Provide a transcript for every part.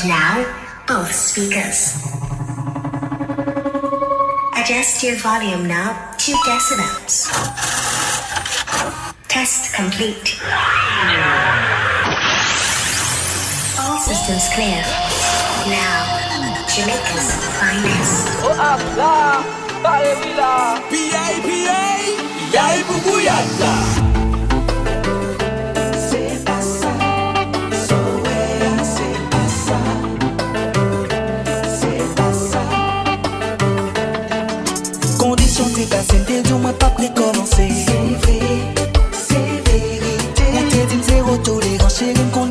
And now, both speakers. Adjust your volume knob to decibels. Test complete. All systems clear. Now, Jamaica's finest. Oh, Allah, Ba'e Bila. B.I.B.A. Yai Bubu te di mwen pa prekomanse Se se verite Mwen te di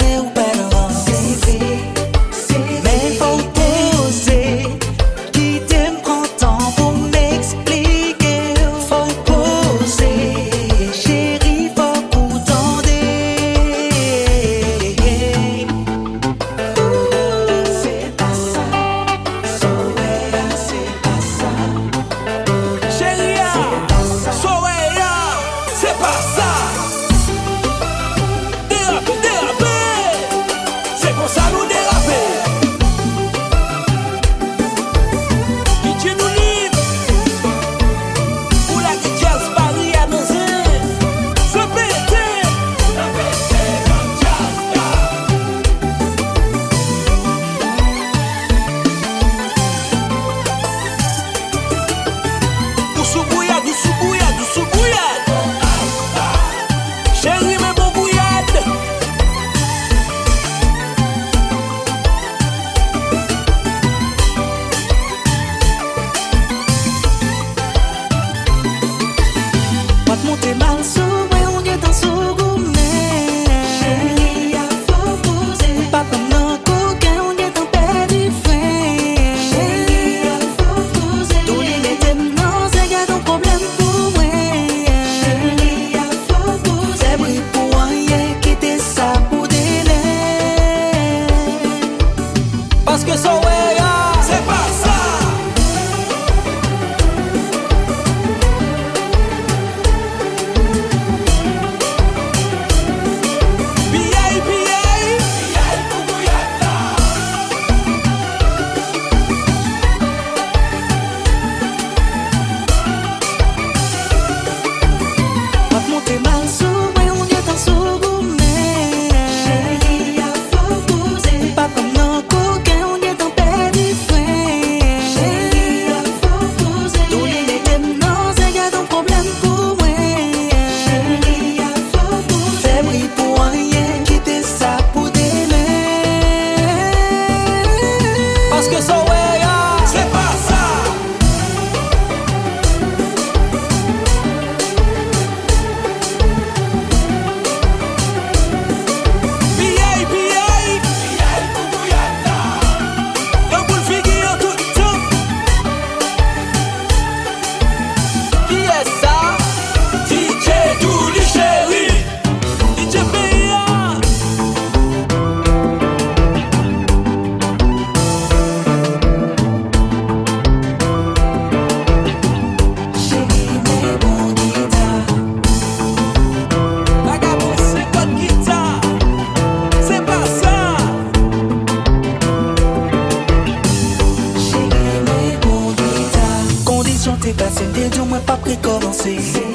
see.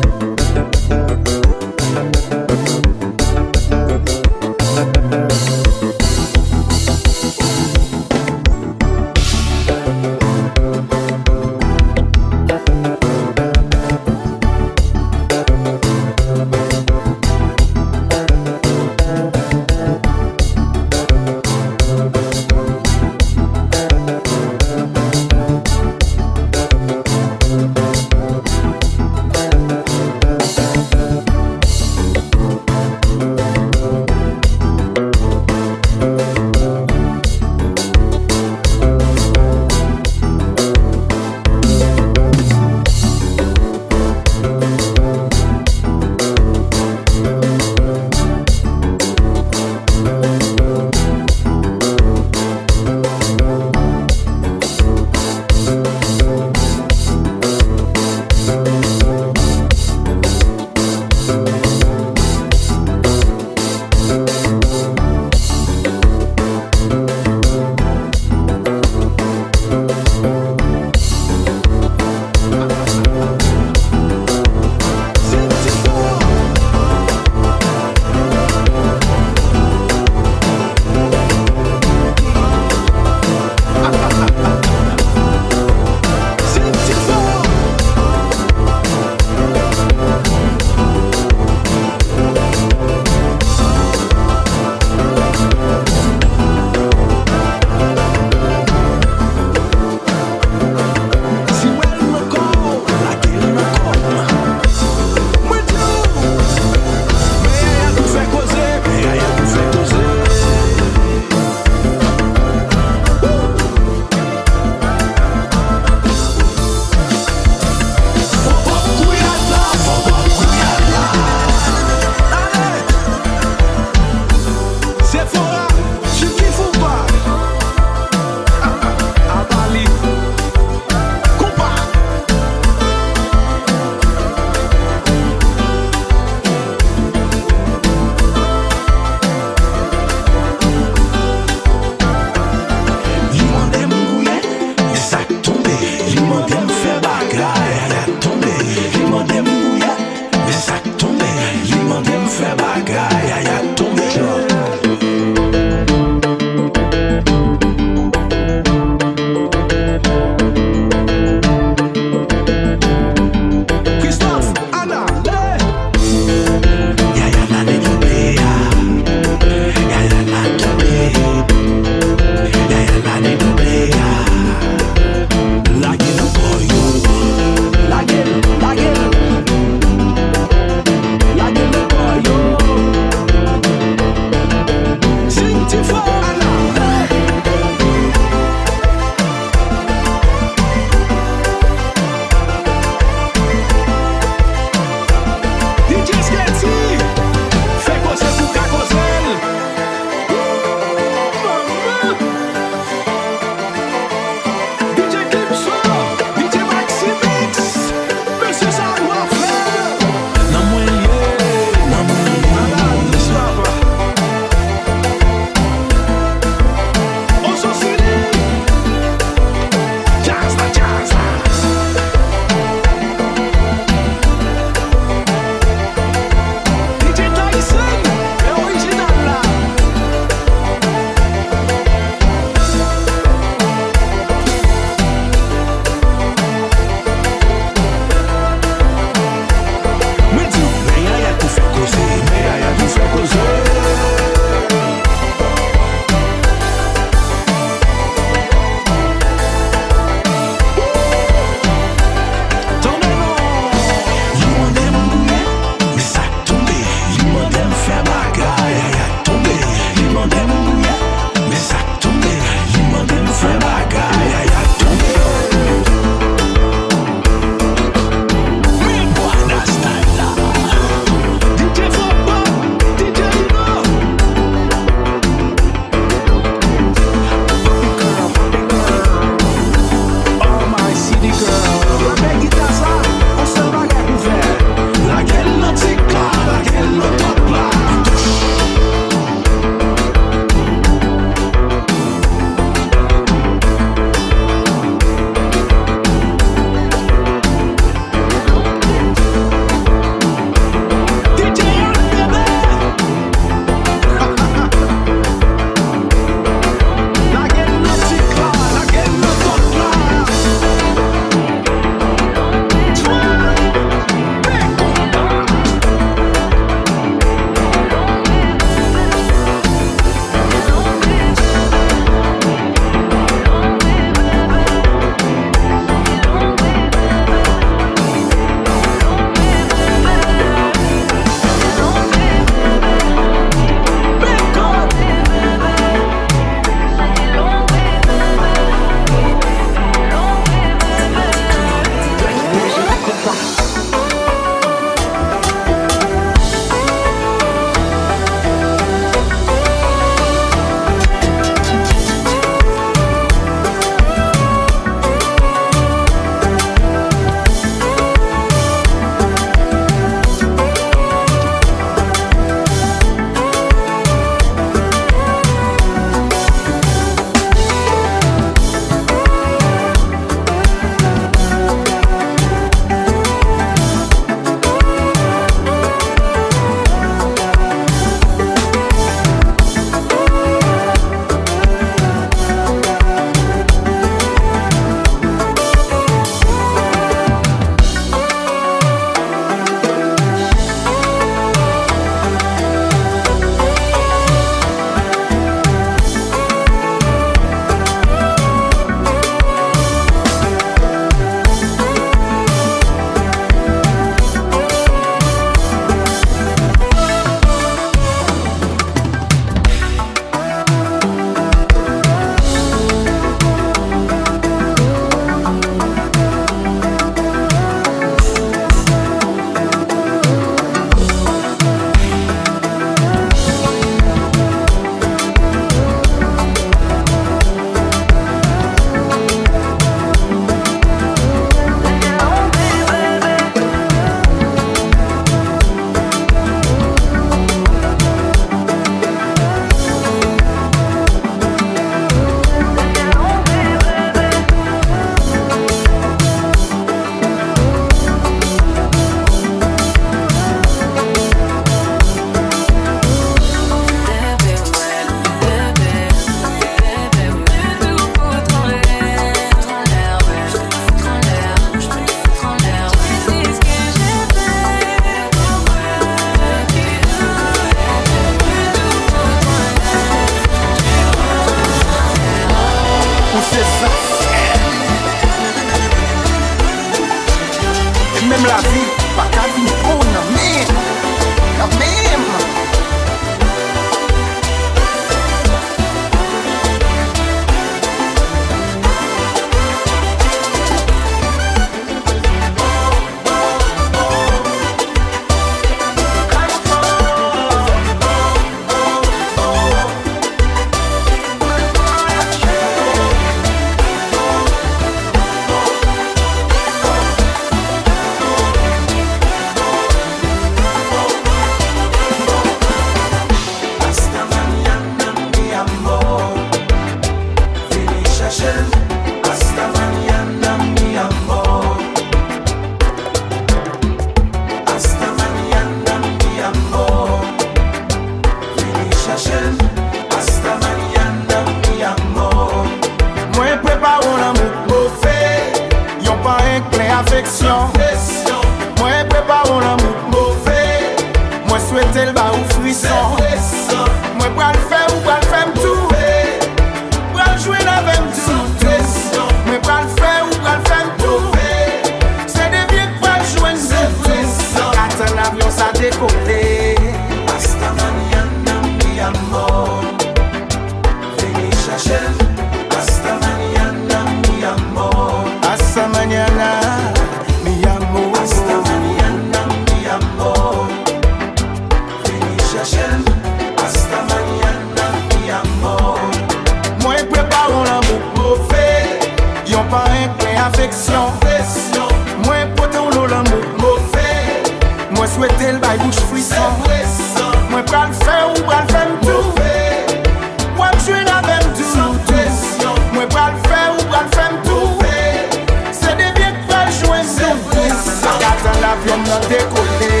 Avyon nan dekole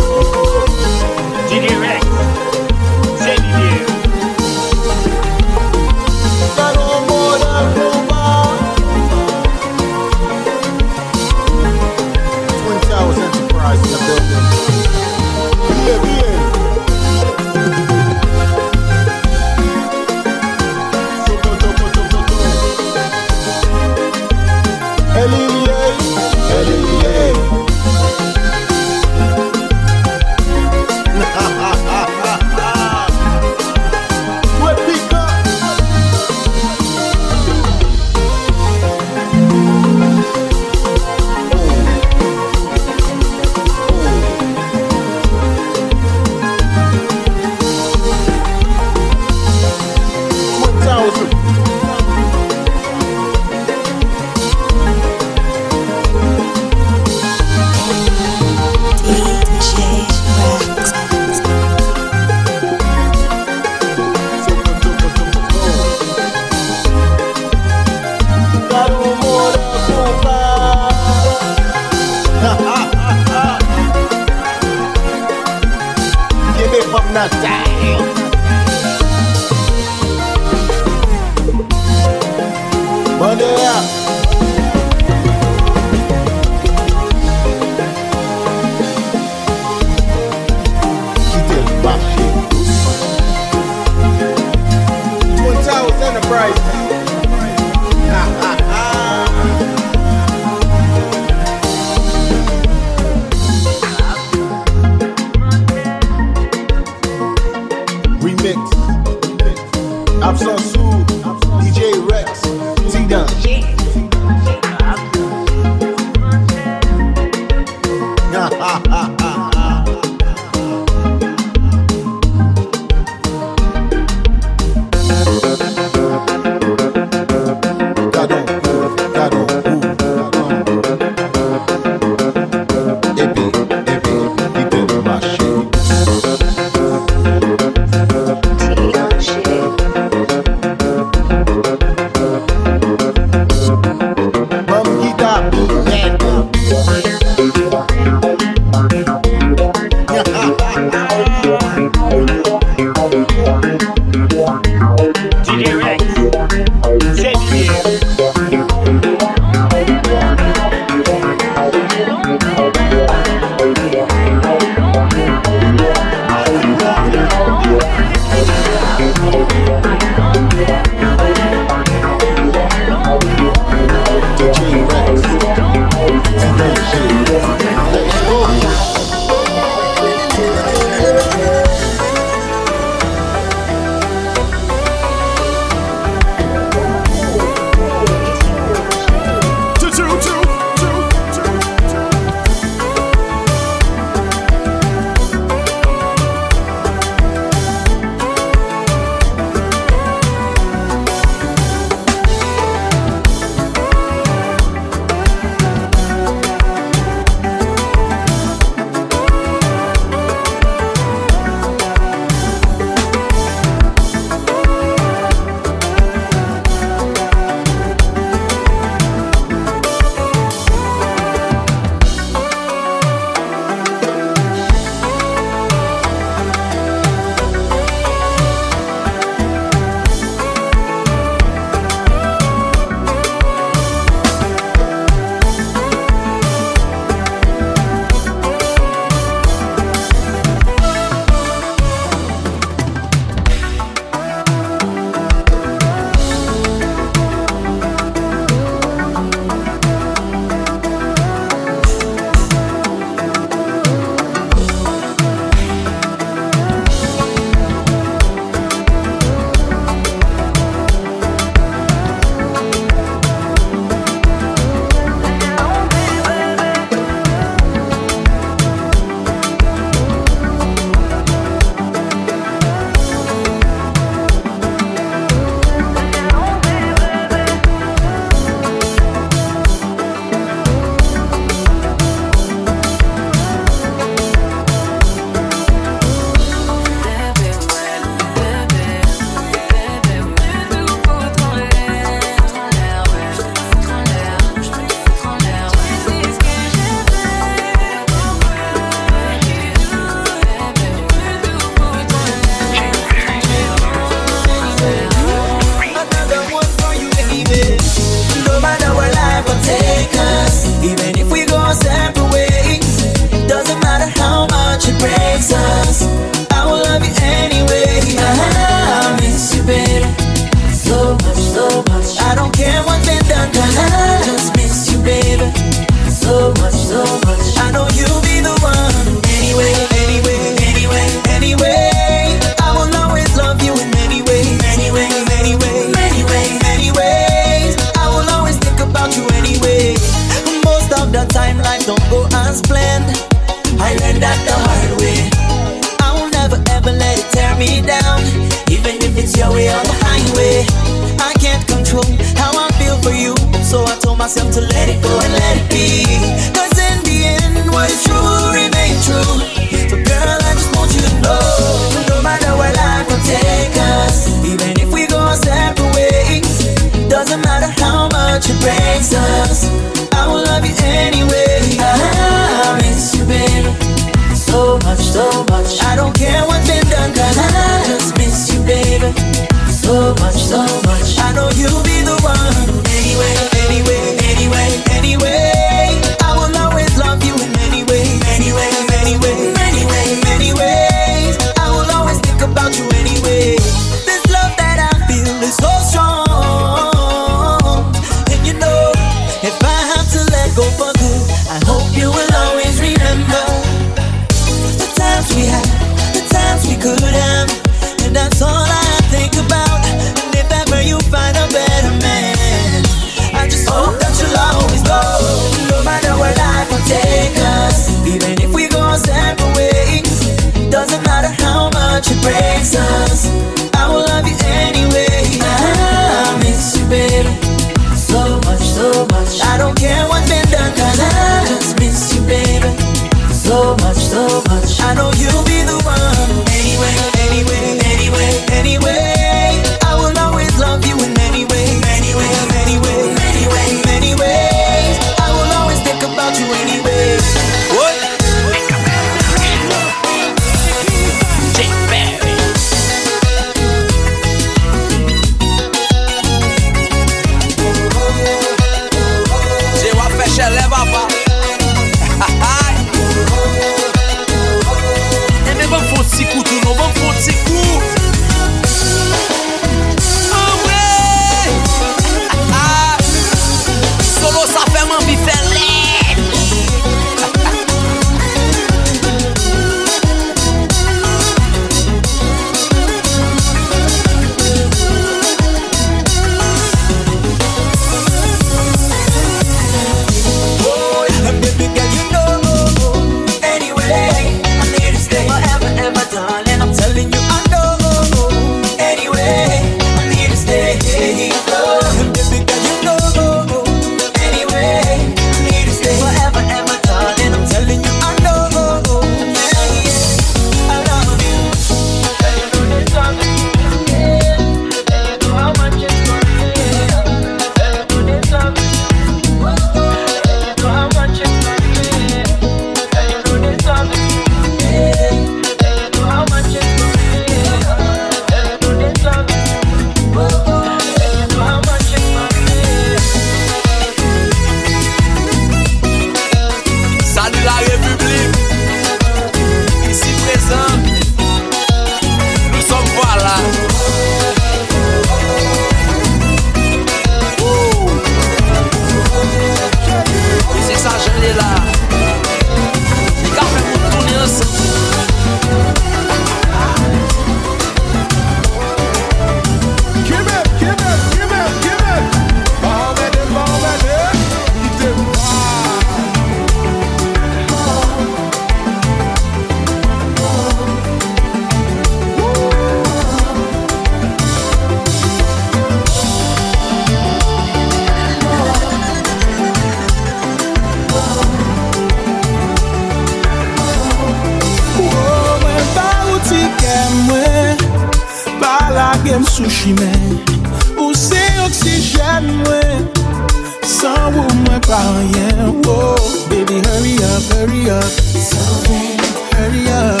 5 a.m. Whoa, baby, hurry up, hurry up. Solving. Hurry up.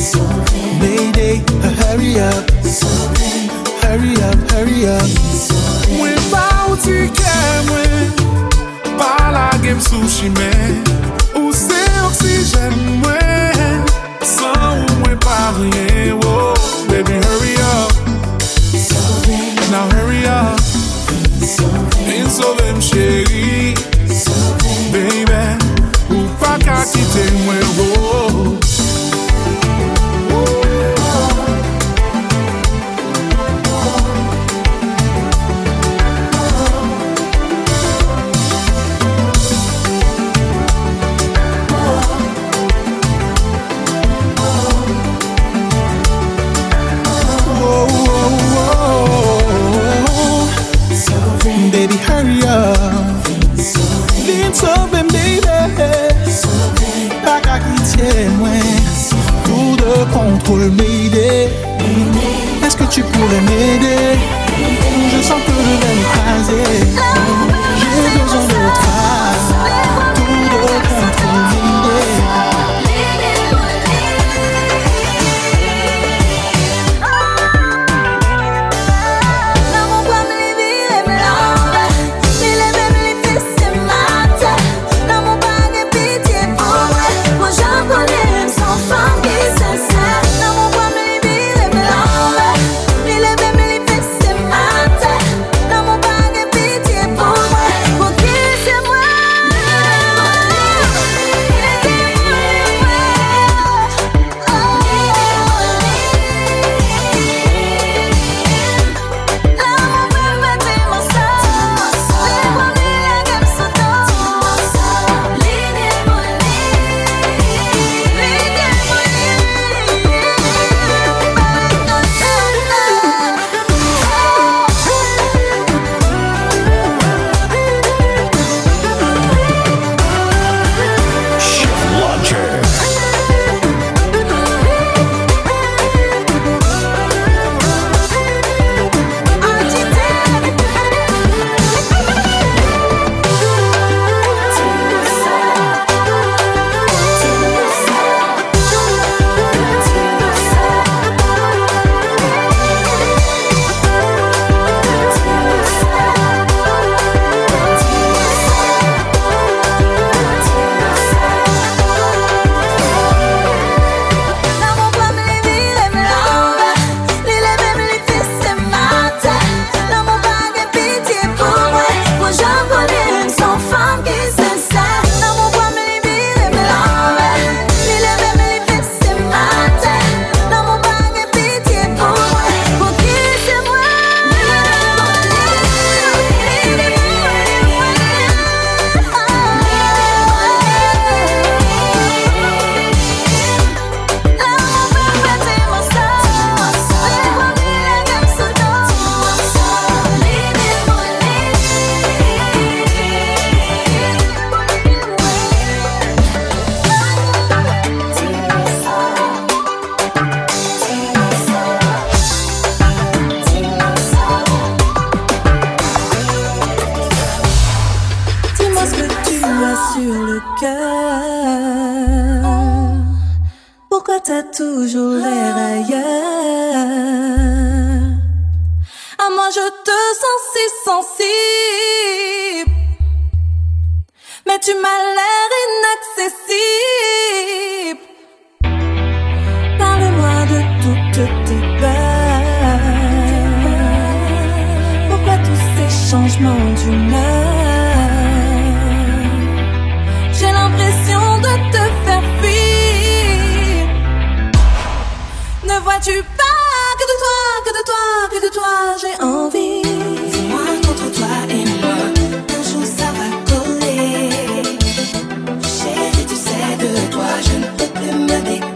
Solving. Mayday, hurry up. Solving. Hurry up, hurry up. Mwen pa ou ti ke mwen, pa la gem sou shime. Ou se oksijen mwen, san ou mwen pa rye Est-ce que tu pourrais m'aider? T'as toujours l'air ailleurs? À moi je te sens si sensible. Mais tu m'as l'air inaccessible. Parle-moi de toutes tes peurs. Pourquoi tous ces changements d'humeur? J'ai l'impression vois-tu pas que de toi, que de toi, que de toi j'ai envie? Moi contre toi et moi, un jour ça va coller. Chérie, tu sais de toi, je ne peux plus me décoller.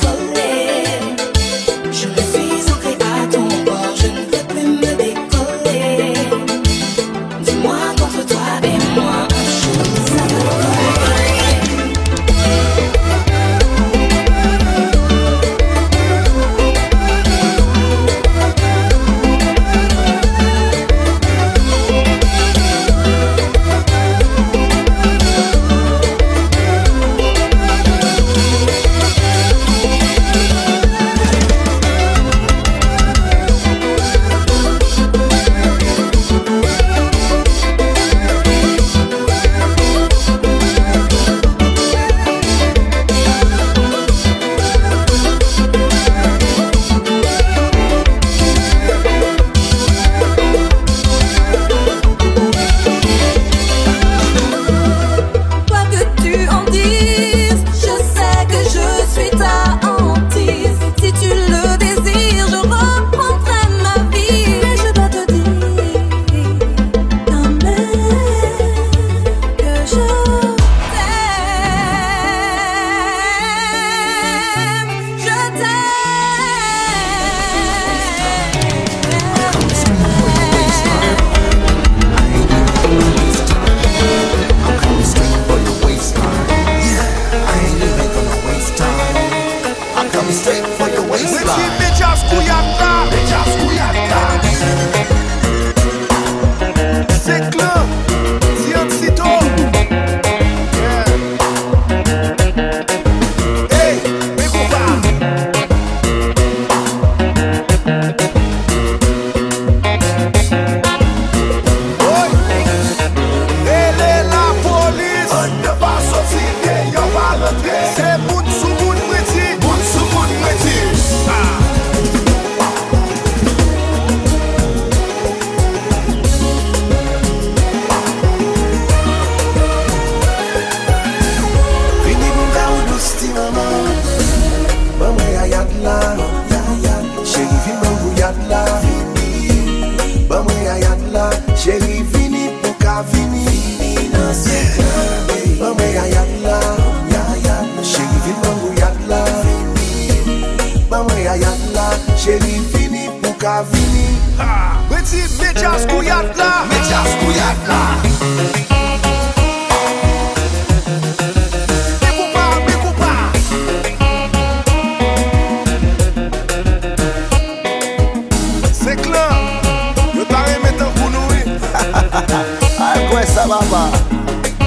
mwen sa baba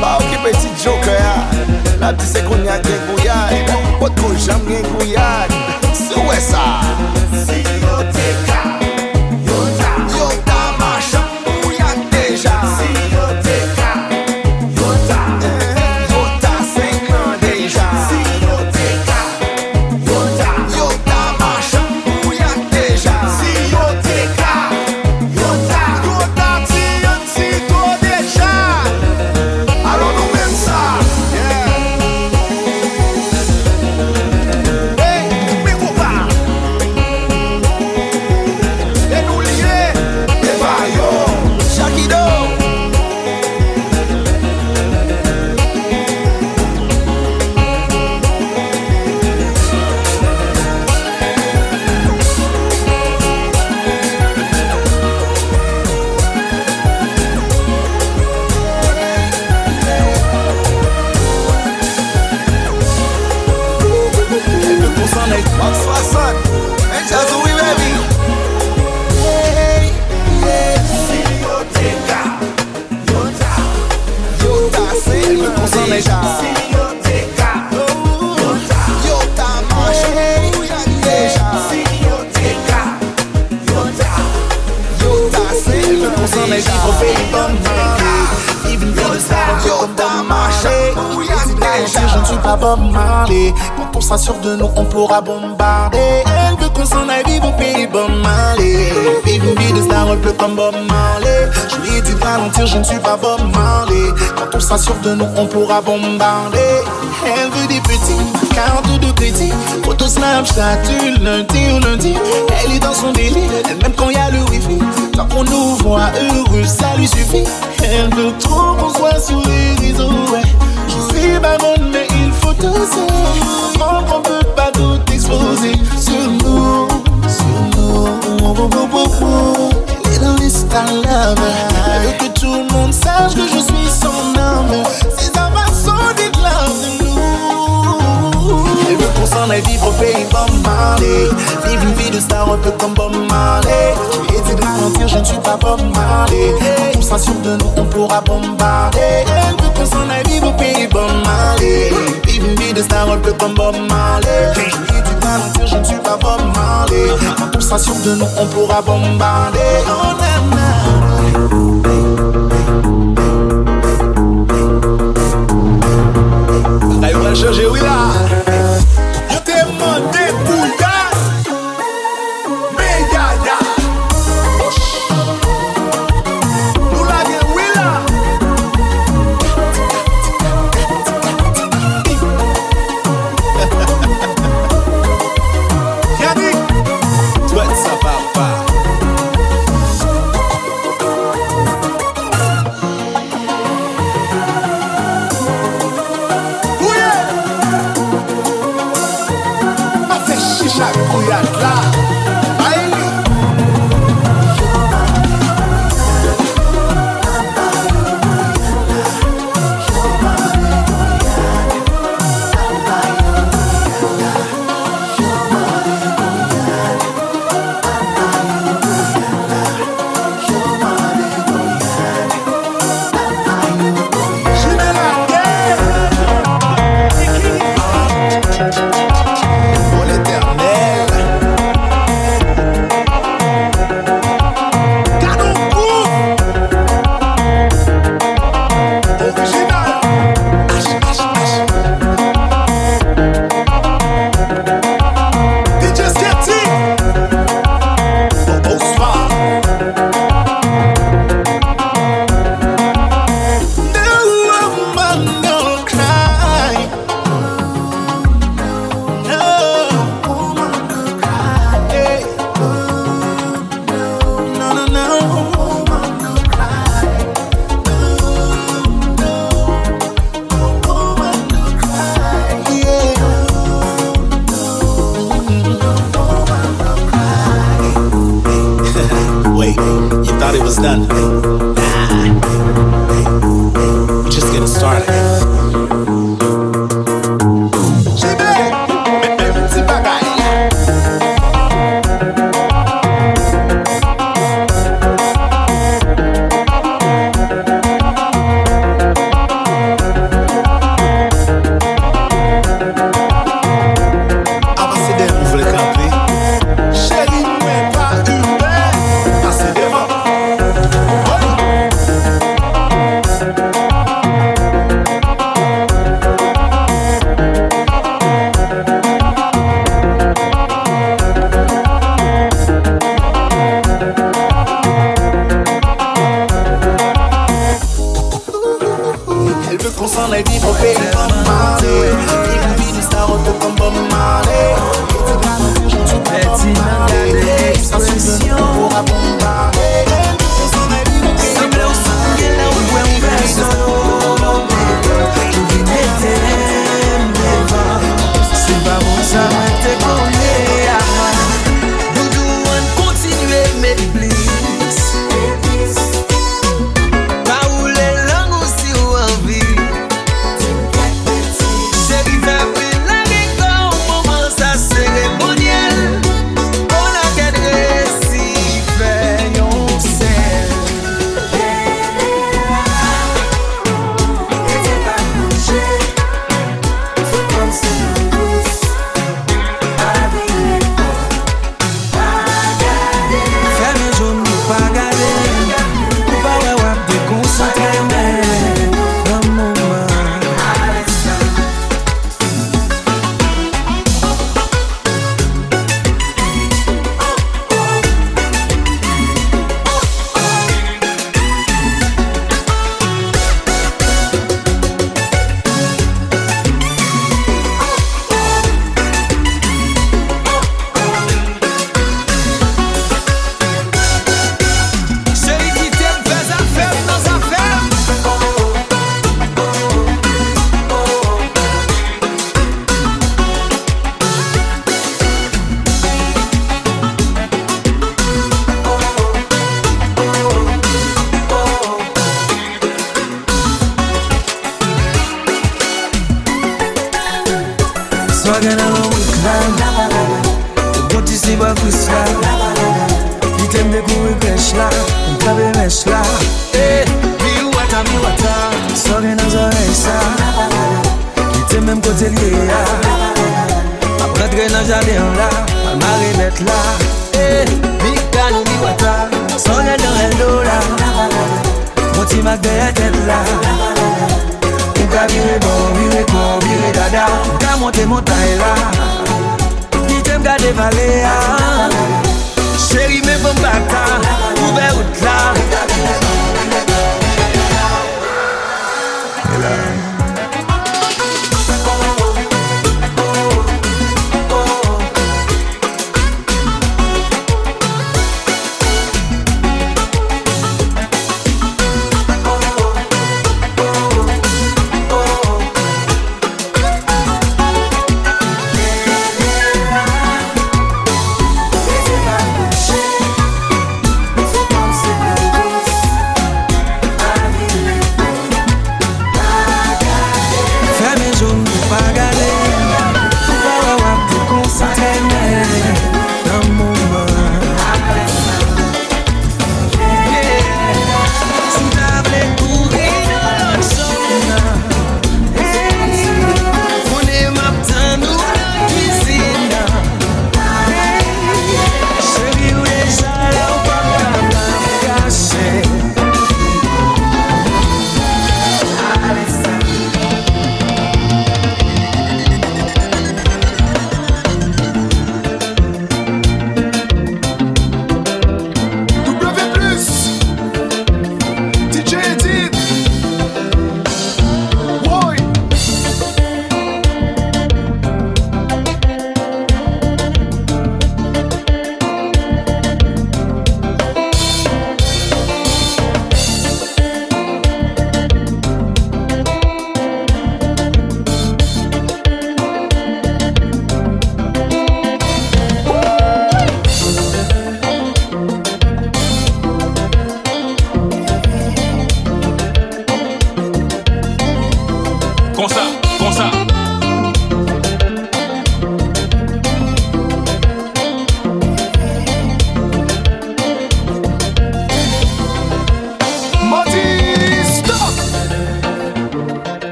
Ba. Ou ki peti djoke ya. La pti se kon ya gen kouyad Pot ko jam gen kouyad Sou we sa. Si yo te ka Quand on s'assure de nous, on pourra bombarder. Elle veut qu'on s'en aille vivre au pays Bob Marley Vivre une vie de star un peu comme Bob Marley. Je lui ai dit de ralentir, je ne suis pas Bob Marley. Quand on s'assure de nous, on pourra bombarder. Elle veut des petits, carte de crédit. Photo Snapchat du lundi au lundi. Elle est dans son délire, même quand il y a le wifi. Tant qu'on nous voit heureux, ça lui suffit. Elle veut trop qu'on soit sur les réseaux, ouais. Je suis pas mais il faut oser Comprends qu'on peut pas tout exposer Sur nous, sur nous. Elle est dans que tout le monde sache que je suis son love de nous. Elle veut qu'on s'en aille vivre au pays Bob Marley Vivre une vie de star un comme Bob de je ne suis pas Bob Marley. On de nous, on pourra bombarder Marley. Vie de star un peu comme Bob Marley. Ai dit de ralentir, je ne suis pas Bob Marley. Quand on s'assure de nous, on pourra bombarder. Oh na na. Là yo pral chanje oui la Volkswagen a la wik la Gouti si ba kris la Li tembe kou e kresh la Mwen kabe mesh la E, eh, mi wata mi wata. Volkswagen a zo reysa Li tembe mkote liye ya. Mwen rentre nan jaden la. Mwen marinet la. E, mi kanou mi wata. Volkswagen a el do la. Mwen ti mak deye tet la. Mwen kabe bon, mwen kabe Kada ou ka monte montay la Dijem gade vale ya Cheri men bon bata Ouve out la E la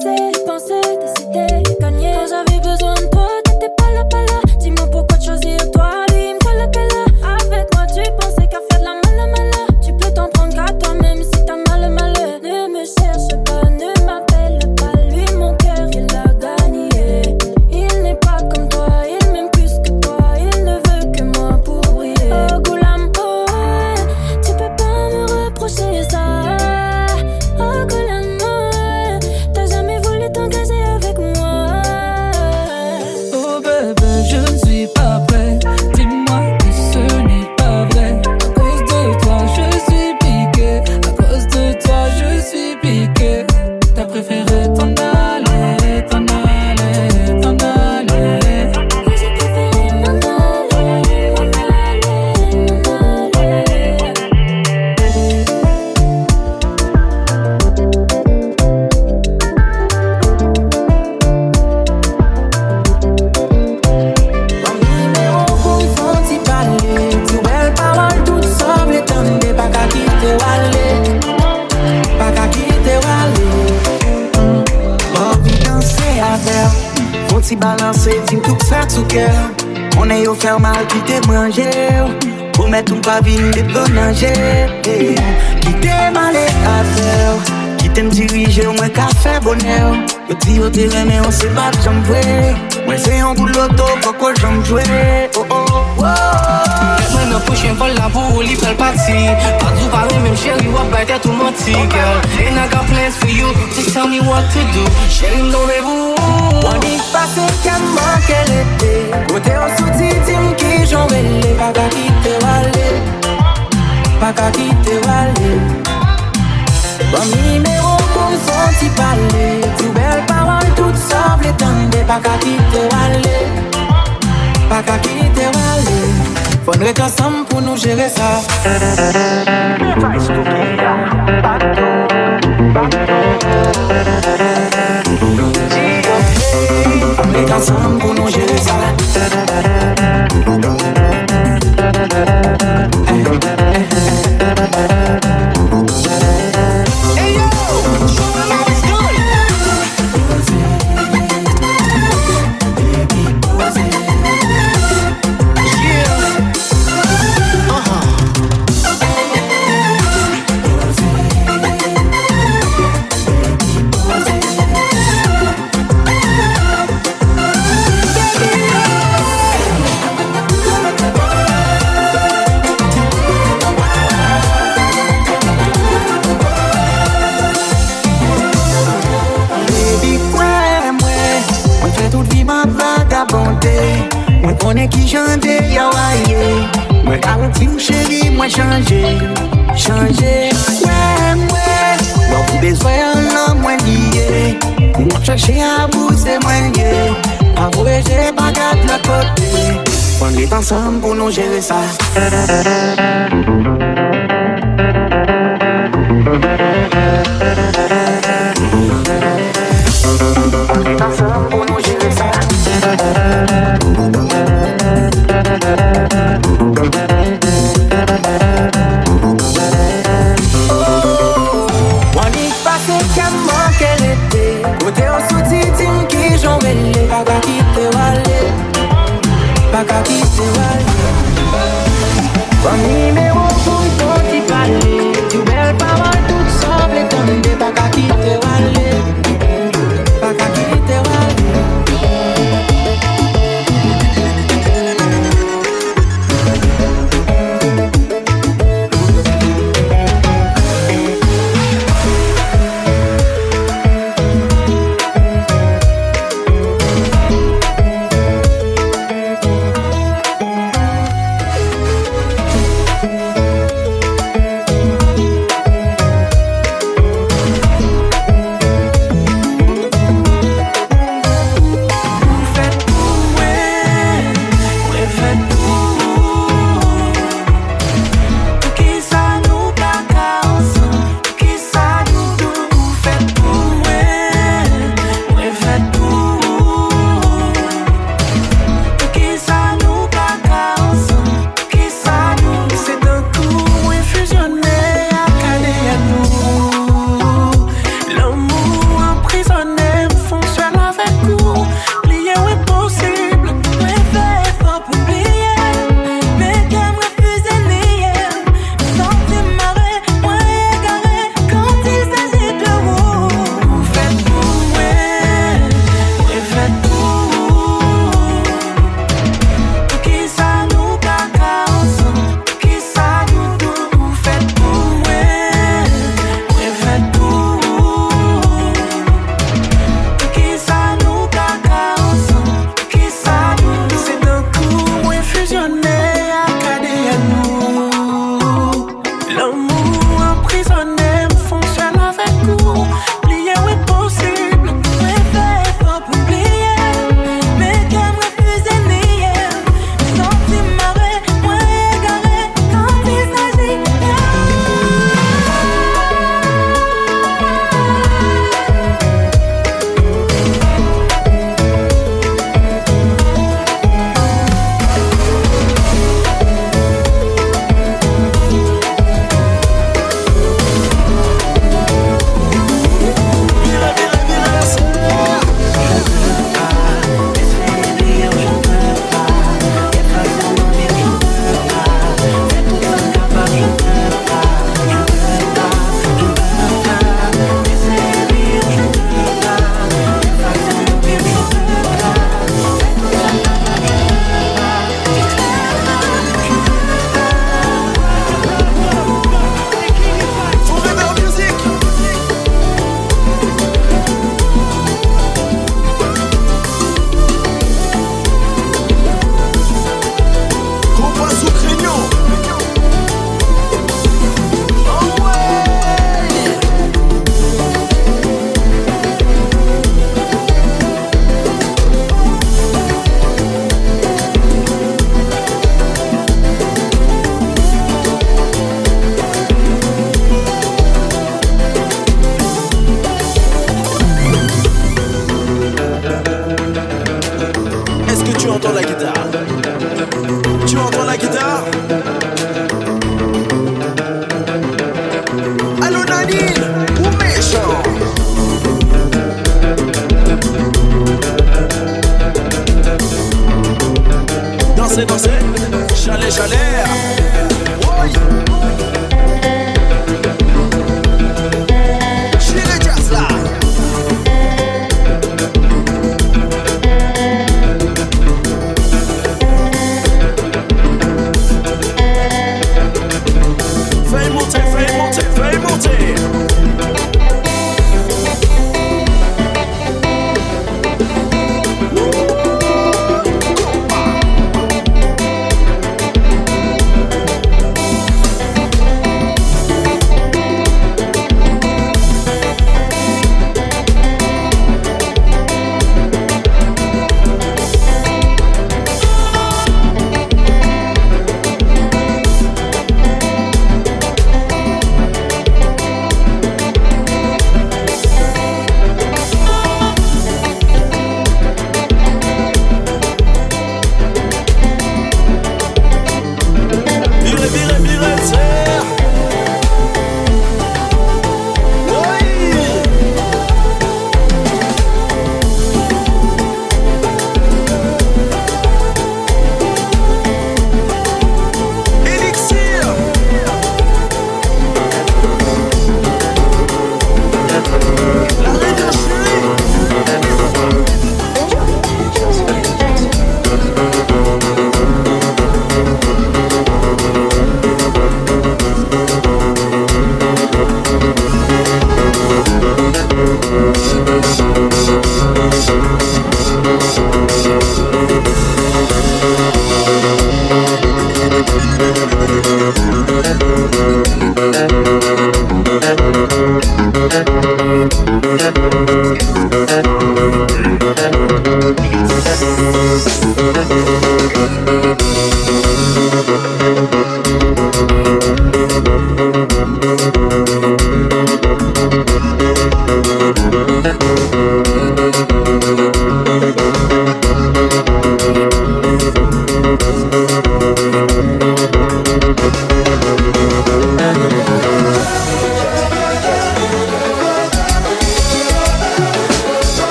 places Thank you.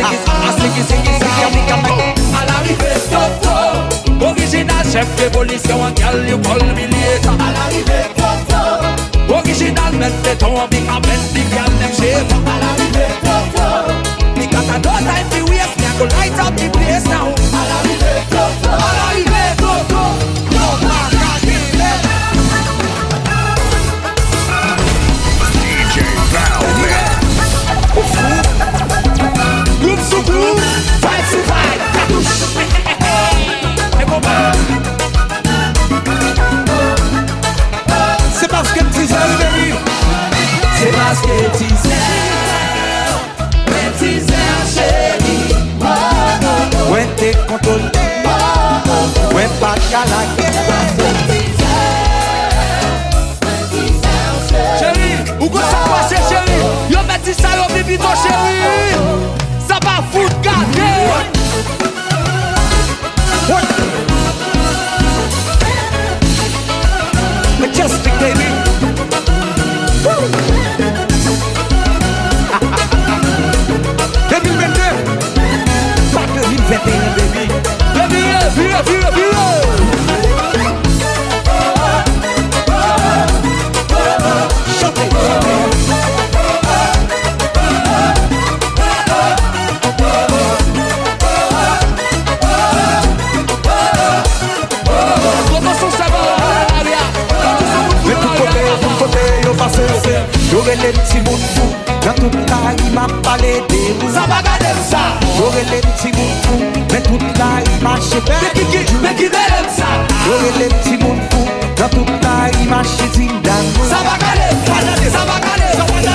ziggy, à ziggy, ziggy, ziggy, à pica, À l'arrivée, stop, stop. Original chef d'évolution, en cal, you call me later. À l'arrivée, stop, stop. Original maître de ton, en pica, maître, big gal, nem chef. À l'arrivée, stop, stop. Because I don't time to waste, me I go light up the place now. Chérie, où que ça passe chérie? Yo metti ça yo baby. Baby, baby Pas 2021 baby. Baby, vieux, vieux, vieux Orele ti moun tou, nan tout la yi ma pale de ou Zabagade ou sa Orele ti moun tou, men tout la yi ma chepe Mekide lem sa Orele ti moun tou, nan tout la yi ma cheti dan ou Zabagade, zabagade, zabagade, zabagade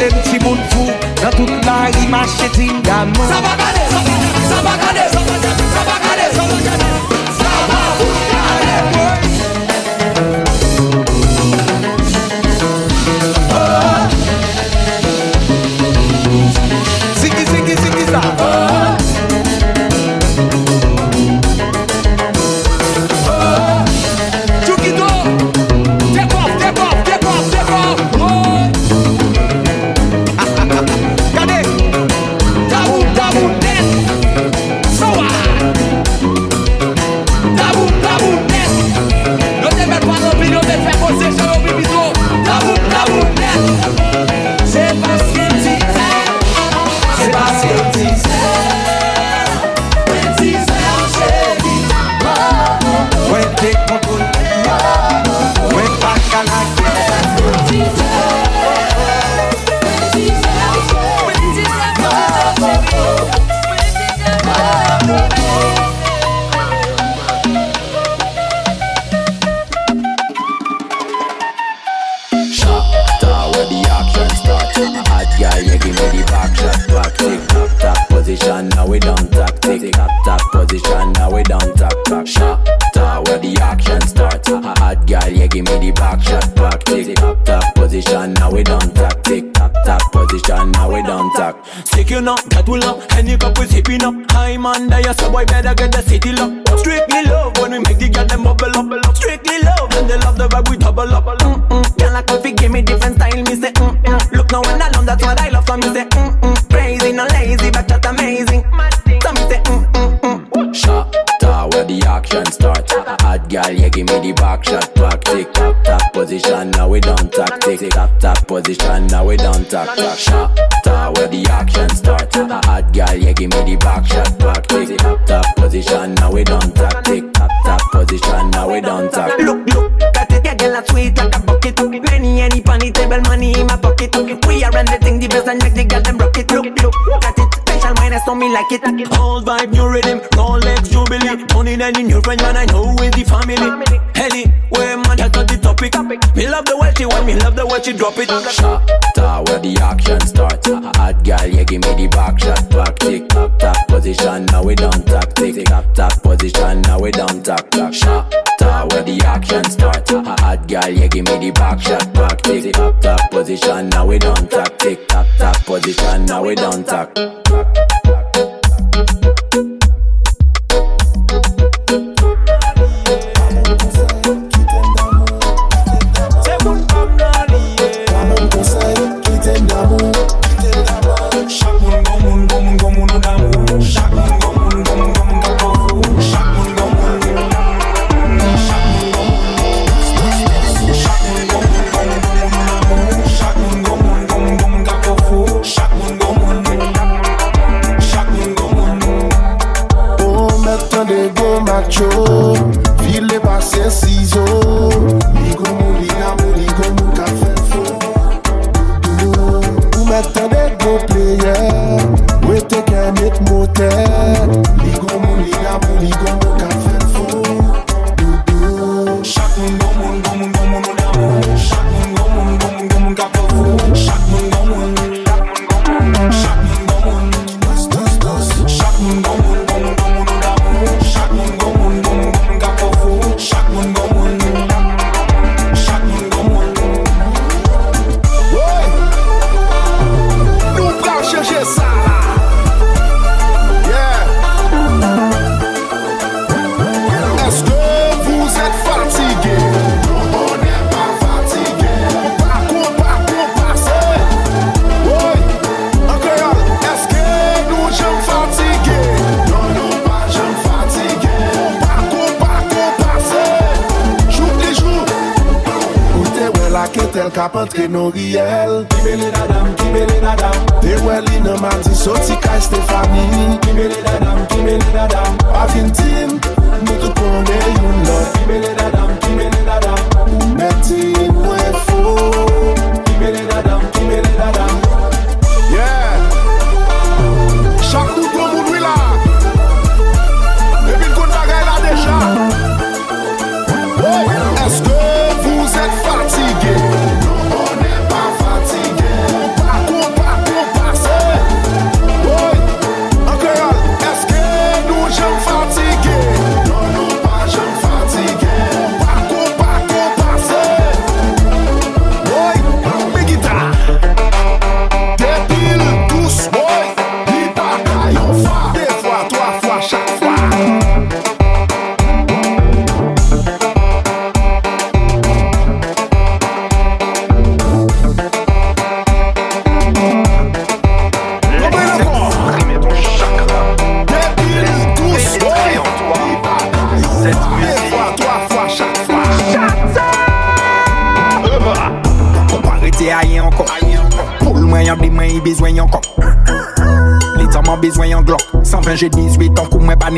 lèm ti moun fou Nan tout la rimache ti mdam Sa bagane, sa bagane, sa bagane Yes, a boy better get the city locked. drop it. Shot.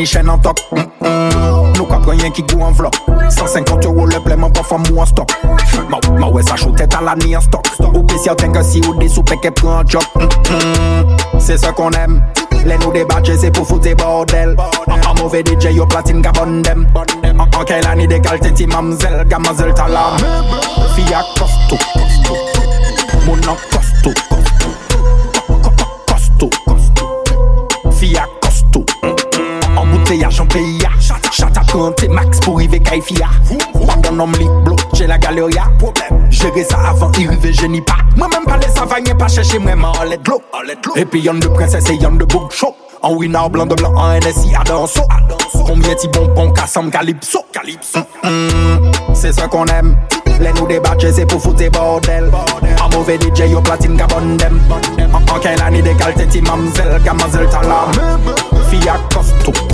chaîne en top. Mm, mm. Nous quatre rien qui goût en vlog. 150 euros le paiement pas femme ou en stock. Ma, ma ouais, ça chaud tête à la ni en stock. Ou spécial t'en que si ou des soupes qui prend un job. Mm, c'est ce qu'on aime. Les nous débattre, c'est pour foutre des bordel. Un mauvais DJ, yo platine gabon dem. En quelle année décalé, ti mamzelle, gamazelle, t'as la meuble. Costaud. Mon costaud. kay fia Padan nom li blok che la galeria Jere sa avan i rive jeni pa Mwen men pale sa vanyen pa chèche mwen man oled lo Epi yon de prenses e yon de bouk chok An wina ou blan de blan an NSI adanso Konbyen ti bon pon kasam kalipso Se se kon em Le nou debatche se pou foute bordel. An mouve DJ yo platine ka bondem An ken lani de kalte ti mamzel Kamazel talam Fiyak kostou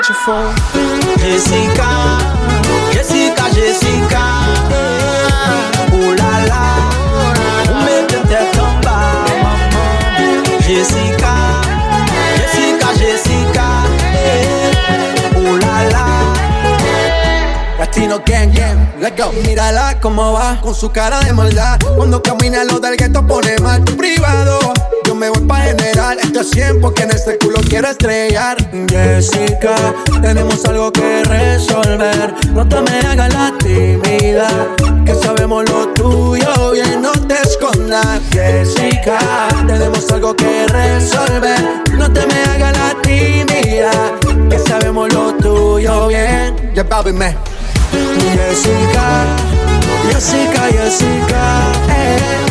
you fall. Jessica, Jessica, Jessica. Oh la la, vous mettez tête en bas, maman. Jessica, Jessica, Jessica. Oh la la. Latino gang gang, let's go. Mírala cómo va con su cara de maldad. Cuando camina lo del gueto pone mal tu privado. Me voy pa' general, esto es 100 porque en este culo quiero estrellar. Jessica, tenemos algo que resolver. No te me hagas la tímida, que sabemos lo tuyo bien, no te escondas. Jessica, tenemos algo que resolver. No te me hagas la tímida, que sabemos lo tuyo bien. Ya papi me. Jessica, Jessica, Jessica, eh.